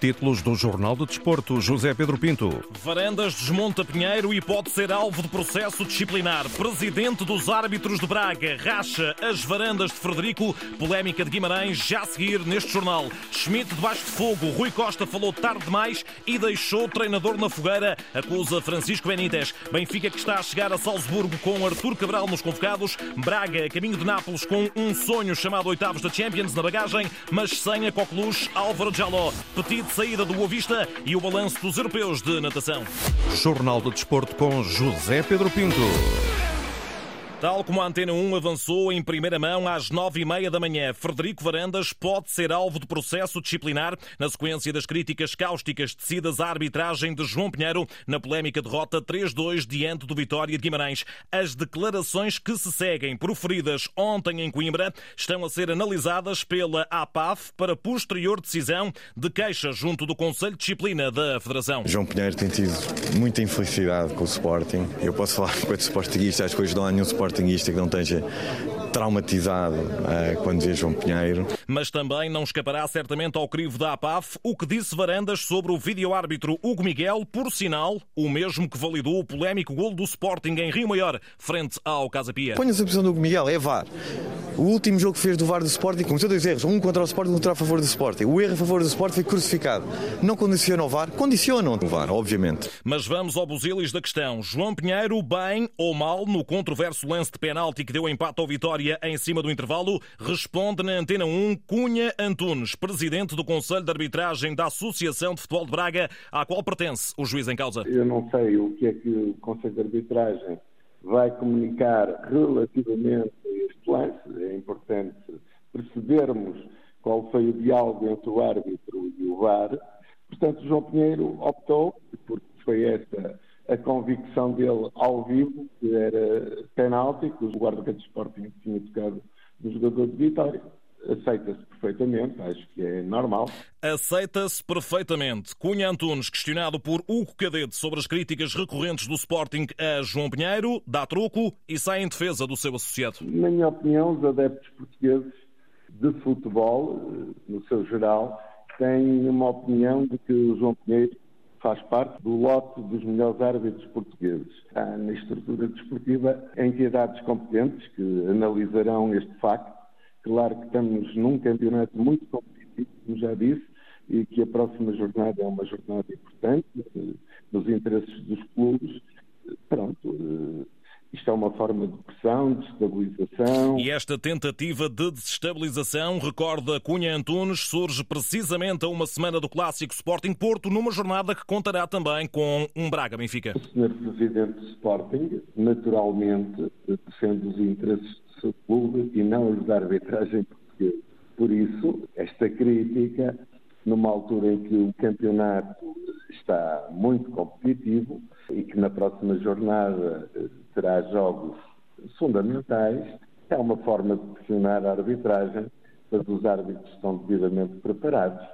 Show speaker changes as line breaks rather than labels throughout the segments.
Títulos do Jornal do Desporto, José Pedro Pinto.
Varandas desmonta Pinheiro e pode ser alvo de processo disciplinar. Presidente dos árbitros de Braga racha as varandas de Frederico. Polémica de Guimarães já a seguir neste jornal. Schmidt debaixo de fogo. Rui Costa falou tarde demais e deixou o treinador na fogueira. Acusa Francisco Benítez. Benfica que está a chegar a Salzburgo com Artur Cabral nos convocados. Braga caminho de Nápoles com um sonho chamado oitavos da Champions na bagagem, mas sem a coqueluche Álvaro Jaló. Petit de saída do Boa Vista e o balanço dos europeus de natação.
Jornal do Desporto com José Pedro Pinto.
Tal como a Antena 1 avançou em primeira mão às nove e meia da manhã, Frederico Varandas pode ser alvo de processo disciplinar na sequência das críticas cáusticas tecidas à arbitragem de João Pinheiro na polémica derrota 3-2 diante do Vitória de Guimarães. As declarações que se seguem proferidas ontem em Coimbra estão a ser analisadas pela APAF para posterior decisão de queixa junto do Conselho de Disciplina da Federação.
João Pinheiro tem tido muita infelicidade com o Sporting. Eu posso falar enquanto Sportingista, que hoje não há nenhum Sporting sportinguista que não esteja traumatizado uh, quando vê João Pinheiro.
Mas também não escapará certamente ao crivo da APAF o que disse Varandas sobre o vídeo-árbitro Hugo Miguel, por sinal, o mesmo que validou o polémico gol do Sporting em Rio Maior, frente ao Casa Pia.
Ponha-se a posição do Hugo Miguel, é VAR. O último jogo que fez do VAR do Sporting cometeu dois erros, um contra o Sporting e outro a favor do Sporting. O erro a favor do Sporting foi crucificado. Não condiciona o VAR? Condicionam o VAR, obviamente.
Mas vamos ao busilis da questão. João Pinheiro, bem ou mal, no controverso lance de penalti que deu empate ao Vitória em cima do intervalo, responde na Antena 1 Cunha Antunes, presidente do Conselho de Arbitragem da Associação de Futebol de Braga, à qual pertence o juiz em causa.
Eu não sei o que é que o Conselho de Arbitragem vai comunicar relativamente a este lance. É importante percebermos qual foi o diálogo entre o árbitro e o VAR. Portanto, João Pinheiro optou, porque foi essa a convicção dele ao vivo, que era penalti, que o guarda-redes Sporting tinha tocado no jogador de Vitória. Aceita-se perfeitamente, acho que é normal.
Aceita-se perfeitamente. Cunha Antunes, questionado por Hugo Cadete sobre as críticas recorrentes do Sporting a João Pinheiro, dá truco e sai em defesa do seu associado.
Na minha opinião, os adeptos portugueses de futebol, eh, no seu geral, têm uma opinião de que o João Pinheiro faz parte do lote dos melhores árbitros portugueses. Há na estrutura desportiva entidades competentes que analisarão este facto. Claro que estamos num campeonato muito competitivo, como já disse, e que a próxima jornada é uma jornada importante eh, nos interesses dos clubes. Pronto, eh, isto é uma forma de pressão, de estabilização.
E esta tentativa de desestabilização, recorda Cunha Antunes, surge precisamente a uma semana do clássico Sporting Porto, numa jornada que contará também com um Braga Benfica.
O Sr. Presidente do Sporting, naturalmente, defende os interesses do seu clube e não os da arbitragem portuguesa. Por isso, esta crítica, numa altura em que o campeonato está muito competitivo e que na próxima jornada terá jogos fundamentais, é uma forma de pressionar a arbitragem, mas os árbitros estão devidamente preparados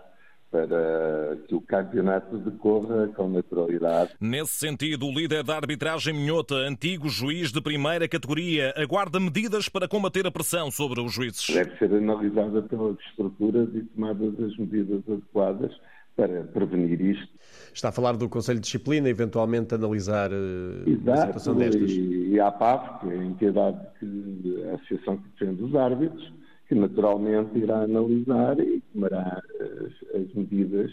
para que o campeonato decorra com naturalidade.
Nesse sentido, o líder da arbitragem Minhota, antigo juiz de primeira categoria, aguarda medidas para combater a pressão sobre os juízes.
Deve ser analisada pelas estruturas e tomadas as medidas adequadas para prevenir isto.
Está a falar do Conselho de Disciplina, eventualmente analisar uh,
Exato,
uma situação destas.
E, e a APAF, que é a entidade, que, a Associação que defende os árbitros, que naturalmente irá analisar e tomará as, as medidas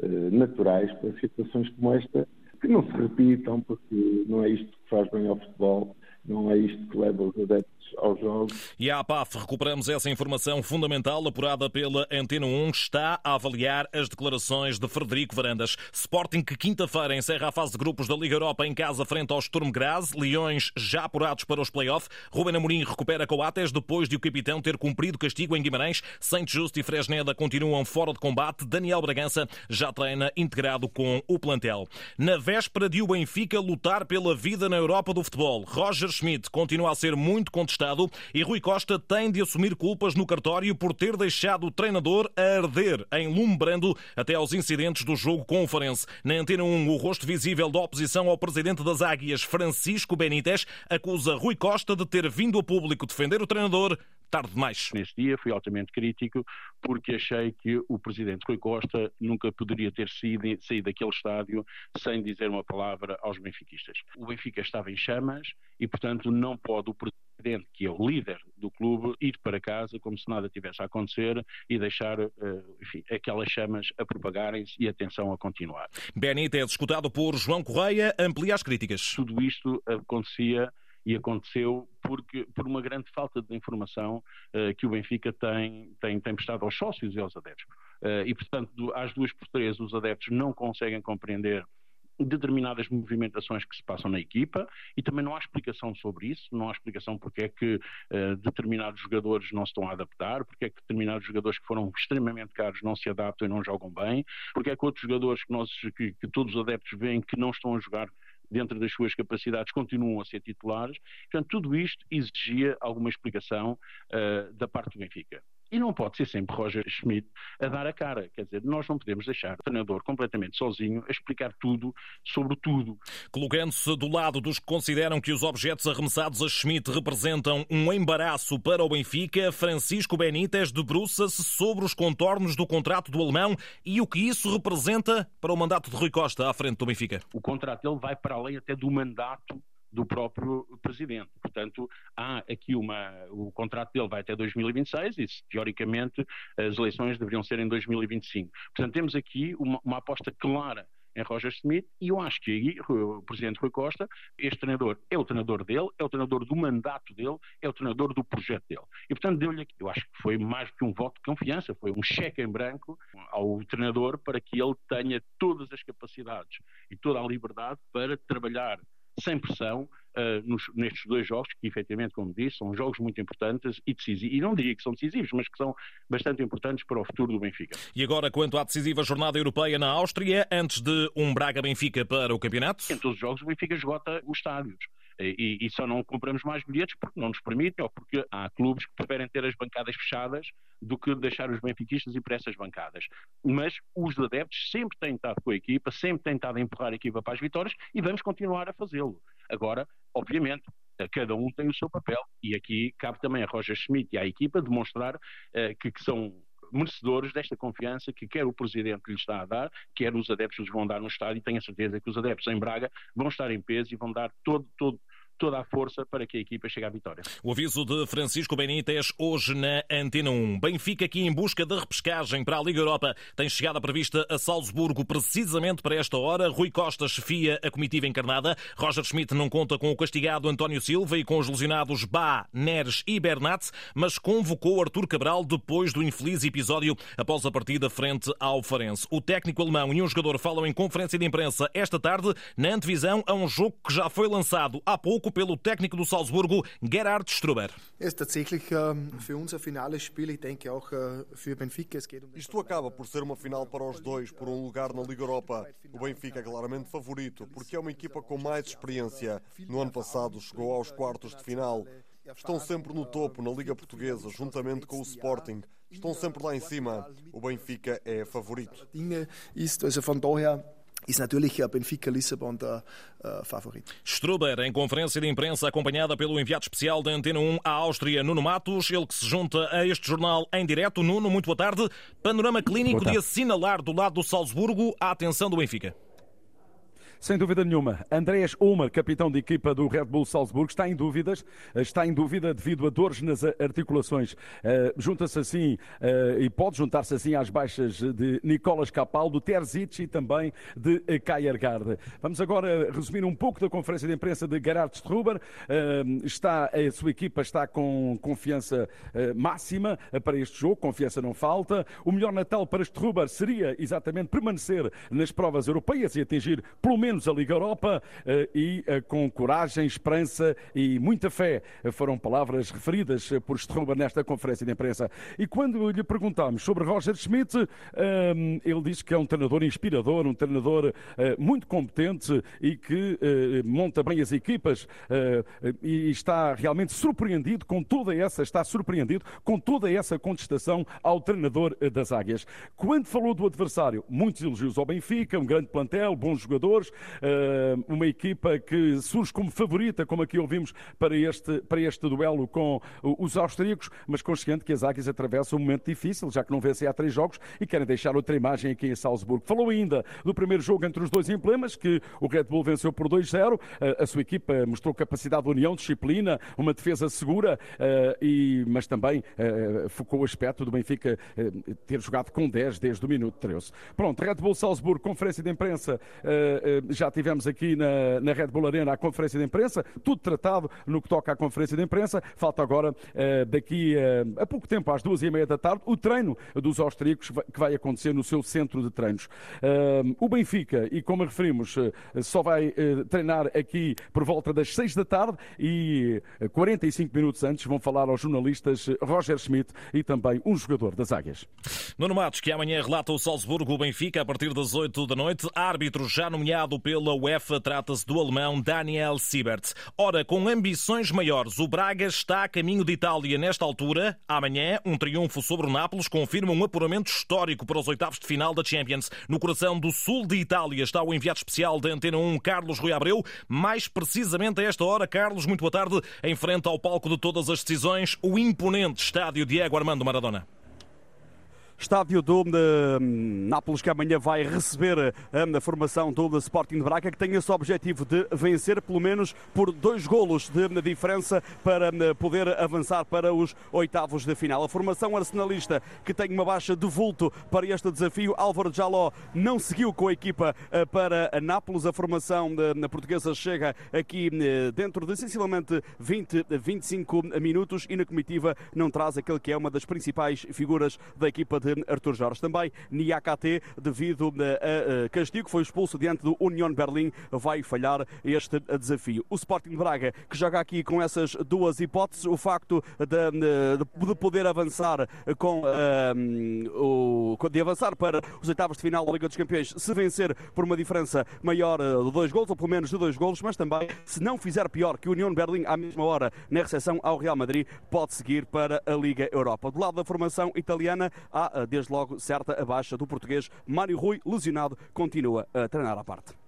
uh, naturais para situações como esta, que não se repitam, porque não é isto que faz bem ao futebol, não é isto que leva os adeptos aos jogos.
E a APAF, recuperamos essa informação fundamental apurada pela Antena 1, está a avaliar as declarações de Frederico Varandas. Sporting que quinta-feira encerra a fase de grupos da Liga Europa em casa frente ao Sturm Graz, Leões já apurados para os play-off. Ruben Amorim recupera Coates depois de o capitão ter cumprido castigo em Guimarães. Saint Just e Fresneda continuam fora de combate. Daniel Bragança já treina integrado com o plantel. Na véspera de o Benfica lutar pela vida na Europa do futebol, Roger Schmidt continua a ser muito contestado e Rui Costa tem de assumir culpas no cartório por ter deixado o treinador a arder em Lumbrando até aos incidentes do jogo com o Farense. Na Antena 1, o rosto visível da oposição ao presidente das Águias, Francisco Benítez, acusa Rui Costa de ter vindo a público defender o treinador tarde demais.
Nesse dia fui altamente crítico porque achei que o presidente Rui Costa nunca poderia ter saído, saído daquele estádio sem dizer uma palavra aos benfiquistas. O Benfica estava em chamas e, portanto, não pode o presidente, que é o líder do clube, ir para casa como se nada tivesse a acontecer e deixar eh, enfim, aquelas chamas a propagarem-se e a tensão a continuar.
Benítez, escutado por João Correia, amplia as críticas.
Tudo isto acontecia e aconteceu porque, por uma grande falta de informação uh, que o Benfica tem, tem, tem prestado aos sócios e aos adeptos. Uh, e, portanto, do, às duas por três, os adeptos não conseguem compreender determinadas movimentações que se passam na equipa e também não há explicação sobre isso, não há explicação porque é que uh, determinados jogadores não se estão a adaptar, porque é que determinados jogadores que foram extremamente caros não se adaptam e não jogam bem, porque é que outros jogadores que, nós, que, que todos os adeptos veem que não estão a jogar dentro das suas capacidades, continuam a ser titulares. Portanto, tudo isto exigia alguma explicação uh, da parte do Benfica. E não pode ser sempre Roger Schmidt a dar a cara. Quer dizer, nós não podemos deixar o treinador completamente sozinho a explicar tudo sobre tudo.
Colocando-se do lado dos que consideram que os objetos arremessados a Schmidt representam um embaraço para o Benfica, Francisco Benítez debruça-se sobre os contornos do contrato do alemão e o que isso representa para o mandato de Rui Costa à frente do Benfica.
O contrato dele vai para além até do mandato do próprio presidente. Portanto, há aqui uma. O contrato dele vai até 2026 e, teoricamente, as eleições deveriam ser em 2025. Portanto, temos aqui uma, uma aposta clara em Roger Smith e eu acho que aí o presidente Rui Costa, este treinador é o treinador dele, é o treinador do mandato dele, é o treinador do projeto dele. E portanto deu-lhe aqui, eu acho que foi mais que um voto de confiança, foi um cheque em branco ao treinador para que ele tenha todas as capacidades e toda a liberdade para trabalhar sem pressão, uh, nos, nestes dois jogos, que efetivamente, como disse, são jogos muito importantes e decisivos. E não diria que são decisivos, mas que são bastante importantes para o futuro do Benfica.
E agora, quanto à decisiva jornada europeia na Áustria, antes de um Braga-Benfica para o campeonato?
Em todos os jogos, o Benfica esgota os estádios. E, e, só não compramos mais bilhetes porque não nos permitem ou porque há clubes que preferem ter as bancadas fechadas do que deixar os benfiquistas ir para essas bancadas. Mas os adeptos sempre têm estado com a equipa, sempre têm estado a empurrar a equipa para as vitórias e vamos continuar a fazê-lo. Agora, obviamente, cada um tem o seu papel e aqui cabe também a Roger Schmidt e à equipa demonstrar uh, que, que são merecedores desta confiança que quer o Presidente lhe está a dar, quer os adeptos lhes vão dar no estádio e tenho a certeza que os adeptos em Braga vão estar em peso e vão dar todo, todo, toda a força para que a equipa chegue à vitória.
O aviso de Francisco Benítez hoje na Antena 1. Benfica aqui em busca de repescagem para a Liga Europa. Tem chegada prevista a Salzburgo precisamente para esta hora. Rui Costa chefia a comitiva encarnada. Roger Schmidt não conta com o castigado António Silva e com os lesionados Bá, Neres e Bernat, mas convocou Artur Cabral depois do infeliz episódio após a partida frente ao Farense. O técnico alemão e um jogador falam em conferência de imprensa esta tarde na antevisão a um jogo que já foi lançado há pouco pelo técnico do Salzburgo, Gerhard Struber.
Isto acaba por ser uma final para os dois, por um lugar na Liga Europa. O Benfica é claramente favorito, porque é uma equipa com mais experiência. No ano passado chegou aos quartos de final. Estão sempre no topo na Liga Portuguesa, juntamente com o Sporting. Estão sempre lá em cima. O Benfica é favorito
ist natürlich Benfica Lissabon der uh, Favorit.
Struber, em conferência de imprensa acompanhada pelo enviado especial da Antena 1 à Áustria, Nuno Matos, ele que se junta a este jornal em direto. Nuno, muito boa tarde. Panorama clínico de assinalar do lado do Salzburgo a atenção do Benfica.
Sem dúvida nenhuma. Andreas Ulmer, capitão de equipa do Red Bull Salzburgo, está em dúvidas. Está em dúvida devido a dores nas articulações. Uh, Junta-se assim, uh, e pode juntar-se assim às baixas de Nicolas Capaldo, Terzic e também de Kayergaard. Vamos agora resumir um pouco da conferência de imprensa de Gerhard Struber. Uh, está, a sua equipa está com confiança máxima para este jogo, confiança não falta. O melhor Natal para Struber seria exatamente permanecer nas provas europeias e atingir pelo menos menos a Liga Europa eh, e eh, com coragem, esperança e muita fé. Foram palavras referidas por Struber nesta conferência de imprensa. E quando lhe perguntámos sobre Roger Schmidt, eh, ele disse que é um treinador inspirador, um treinador muito competente e que monta bem as equipas e está realmente surpreendido com toda essa, está surpreendido com toda essa contestação ao treinador das Águias. Quando falou do adversário, muitos elogios ao Benfica, um grande plantel, bons jogadores, uma equipa que surge como favorita, como aqui ouvimos, para este, para este duelo com os austríacos, mas consciente que as Águias atravessam um momento difícil, já que não vencem há três jogos e querem deixar outra imagem aqui em Salzburgo. Falou ainda do primeiro jogo entre os dois emblemas, que o Red Bull venceu por 2-0. A sua equipa mostrou capacidade de união, disciplina, uma defesa segura, e, mas também focou o aspecto do Benfica ter jogado com 10 desde o minuto 13. Pronto, Red Bull Salzburgo, conferência de imprensa, já tivemos aqui na, na Red Bull Arena a conferência de imprensa, tudo tratado no que toca à conferência de imprensa. Falta agora, daqui a pouco tempo, às duas e meia da tarde, o treino dos austríacos que vai acontecer no seu centro de treinos. O Benfica, e como referimos, só vai treinar aqui por volta das seis da tarde e 45 minutos antes vão falar aos jornalistas Roger Schmidt e também um jogador das Águias.
Nuno Matos, que amanhã relata o Salzburgo, o Benfica, a partir das 8 da noite. Árbitro já nomeado pela UEFA, trata-se do alemão Daniel Siebert. Ora, com ambições maiores, o Braga está a caminho de Itália nesta altura. Amanhã, um triunfo sobre o Nápoles confirma um apuramento histórico para os oitavos de final da Champions. No coração do sul de Itália está o enviado especial da Antena 1, Carlos Rui Abreu. Mais precisamente a esta hora, Carlos, muito boa tarde, em frente ao palco de todas as decisões, o imponente estádio Diego Armando Maradona.
Estádio do hum, Nápoles que amanhã vai receber hum, a formação do Sporting de Braga que tem esse objetivo de vencer pelo menos por dois golos de hum, diferença para poder avançar para os oitavos de final. A formação arsenalista que tem uma baixa de vulto para este desafio. Álvaro Jaló não seguiu com a equipa para a Nápoles. A formação portuguesa chega aqui dentro de sensivelmente 20, 25 minutos e na comitiva não traz aquele que é uma das principais figuras da equipa de Artur Jorge. Também Niakate, devido a castigo, foi expulso diante do Union Berlim, vai falhar este desafio. O Sporting de Braga, que joga aqui com essas duas hipóteses, o facto de, de poder avançar com um, o, de avançar para os oitavos de final da Liga dos Campeões, se vencer por uma diferença maior de dois gols, ou pelo menos de dois gols, mas também se não fizer pior que o Union Berlim à mesma hora na recepção ao Real Madrid, pode seguir para a Liga Europa. Do lado da formação italiana, há desde logo certa a baixa do português Mário Rui, lesionado, continua a treinar à parte.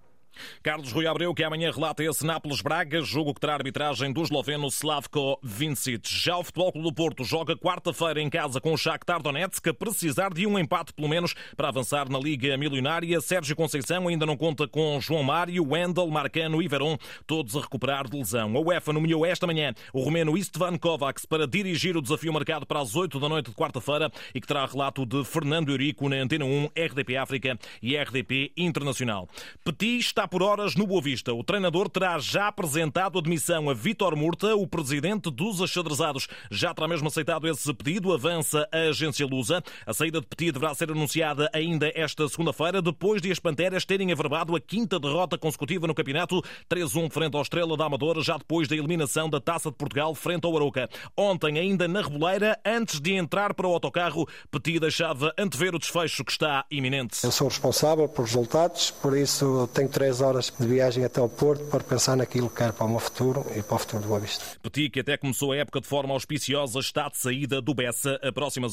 Carlos Rui Abreu, que amanhã relata esse Nápoles-Braga, jogo que terá arbitragem do esloveno Slavko Vincic. Já o Futebol Clube do Porto joga quarta-feira em casa com o Shakhtar Donetsk, a precisar de um empate pelo menos para avançar na Liga Milionária. Sérgio Conceição ainda não conta com João Mário, Wendel, Marcano e Veron, todos a recuperar de lesão. A UEFA nomeou esta manhã o romeno Istvan Kovacs para dirigir o desafio marcado para as 8 da noite de quarta-feira e que terá relato de Fernando Eurico na Antena 1, RDP África e RDP Internacional. Petit está está por horas no Boa Vista. O treinador terá já apresentado admissão a Vítor Murta, o presidente dos achadrezados. Já terá mesmo aceitado esse pedido, avança a agência Lusa. A saída de Petit deverá ser anunciada ainda esta segunda-feira, depois de as Panteras terem averbado a quinta derrota consecutiva no campeonato, 3-1 frente ao Estrela da Amadora, já depois da eliminação da Taça de Portugal frente ao Aroca. Ontem, ainda na Reboleira, antes de entrar para o autocarro, Petit deixava antever o desfecho que está iminente.
Eu sou responsável por resultados, por isso tenho três horas de viagem até ao Porto para pensar naquilo que quero para o meu futuro e para o futuro do Boa Vista.
Petit, que até começou a época de forma auspiciosa, está de saída do Bessa.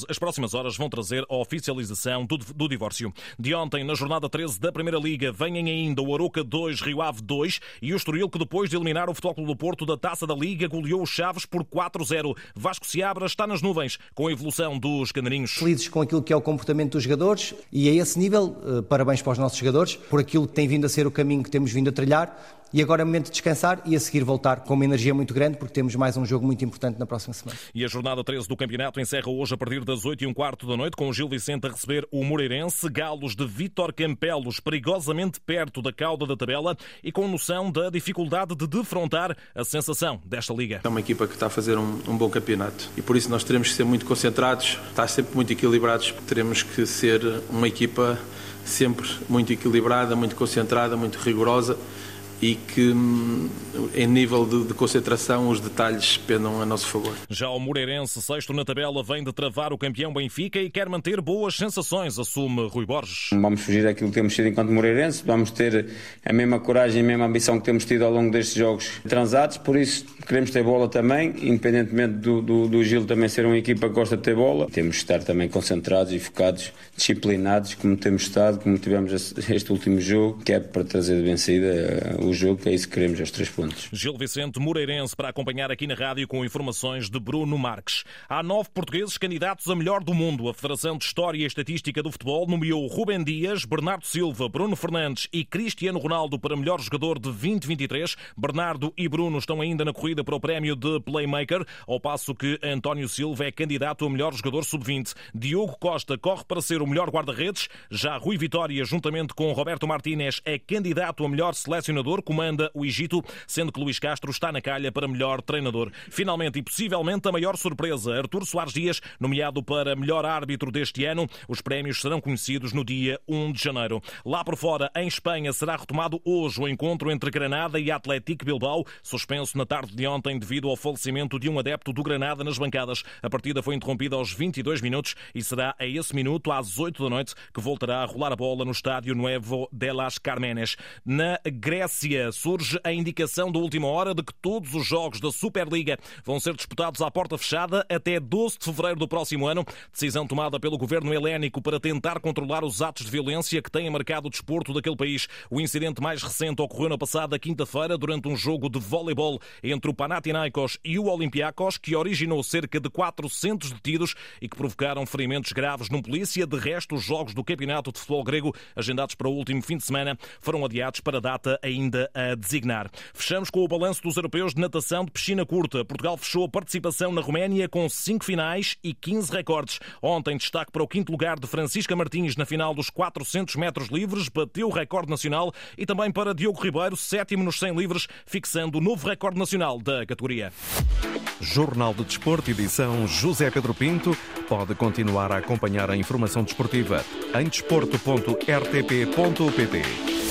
As próximas horas vão trazer a oficialização do, do divórcio. De ontem, na jornada 13 da Primeira Liga, vêm ainda o Aroca 2, Rio Ave 2 e o Estoril, que depois de eliminar o Futebol Clube do Porto da Taça da Liga, goleou os Chaves por 4-0. Vasco Seabra está nas nuvens com a evolução dos canarinhos.
Felizes com aquilo que é o comportamento dos jogadores e a esse nível, eh, parabéns para os nossos jogadores por aquilo que tem vindo a ser o caminho caminho que temos vindo a trilhar e agora é o momento de descansar e a seguir voltar com uma energia muito grande, porque temos mais um jogo muito importante na próxima semana.
E a jornada 13 do campeonato encerra hoje a partir das 8 e um quarto da noite, com o Gil Vicente a receber o Moreirense, Galos de Vítor Campelos, perigosamente perto da cauda da tabela e com noção da dificuldade de defrontar a sensação desta liga.
É uma equipa que está a fazer um, um bom campeonato e por isso nós teremos que ser muito concentrados, estar sempre muito equilibrados, teremos que ser uma equipa sempre muito equilibrada, muito concentrada, muito rigorosa e que hum, em nível de, de, concentração os detalhes pendam a nosso favor.
Já o Moreirense, sexto na tabela, vem de travar o campeão Benfica e quer manter boas sensações, assume Rui Borges.
Vamos fugir daquilo que temos sido enquanto Moreirense, vamos ter a mesma coragem e a mesma ambição que temos tido ao longo destes jogos transados, por isso queremos ter bola também, independentemente do, do, do Gil também ser uma equipa que gosta de ter bola, temos de estar também concentrados e focados, disciplinados, como temos estado, como tivemos este último jogo, que é para trazer de vencida eh, o jogo, que é isso que queremos, aos três pontos.
Gil Vicente Moreirense para acompanhar aqui na rádio com informações de Bruno Marques. Há nove portugueses candidatos a melhor do mundo. A Federação de História e Estatística do Futebol nomeou Rubem Dias, Bernardo Silva, Bruno Fernandes e Cristiano Ronaldo para melhor jogador de 2023. Bernardo e Bruno estão ainda na corrida para o prémio de Playmaker, ao passo que António Silva é candidato a melhor jogador sub-20. Diogo Costa corre para ser o melhor guarda-redes. Já Rui Vitória, juntamente com Roberto Martínez, é candidato a melhor selecionador, comanda o Egito, sendo que Luís Castro está na calha para melhor treinador. Finalmente e possivelmente a maior surpresa, Artur Soares Dias, nomeado para melhor árbitro deste ano. Os prémios serão conhecidos no dia 1 de janeiro. Lá por fora, em Espanha, será retomado hoje o encontro entre Granada e Atlético Bilbao, suspenso na tarde de ontem devido ao falecimento de um adepto do Granada nas bancadas. A partida foi interrompida aos 22 minutos e será a esse minuto, às 8 da noite, que voltará a rolar a bola no estádio Nuevo de las Carmenes. Na Grécia, surge a indicação da última hora de que todos os jogos da Superliga vão ser disputados à porta fechada até 12 de fevereiro do próximo ano. Decisão tomada pelo governo helénico para tentar controlar os atos de violência que têm marcado o desporto daquele país. O incidente mais recente ocorreu na passada quinta-feira durante um jogo de voleibol entre o Panathinaikos e o Olympiacos, que originou cerca de 400 detidos e que provocaram ferimentos graves num polícia. De resto, os jogos do Campeonato de Futebol Grego, agendados para o último fim de semana, foram adiados para a data ainda a designar. Fechamos com o balanço dos europeus de natação de piscina curta. Portugal fechou a participação na Roménia com 5 finais e 15 recordes. Ontem, destaque para o quinto lugar de Francisca Martins na final dos 400 metros livres, bateu o recorde nacional e também para Diogo Ribeiro, sétimo nos 100 livres, fixando o novo recorde nacional da categoria.
Jornal de Desporto, edição José Pedro Pinto. Pode continuar a acompanhar a informação desportiva em desporto.rtp.pt.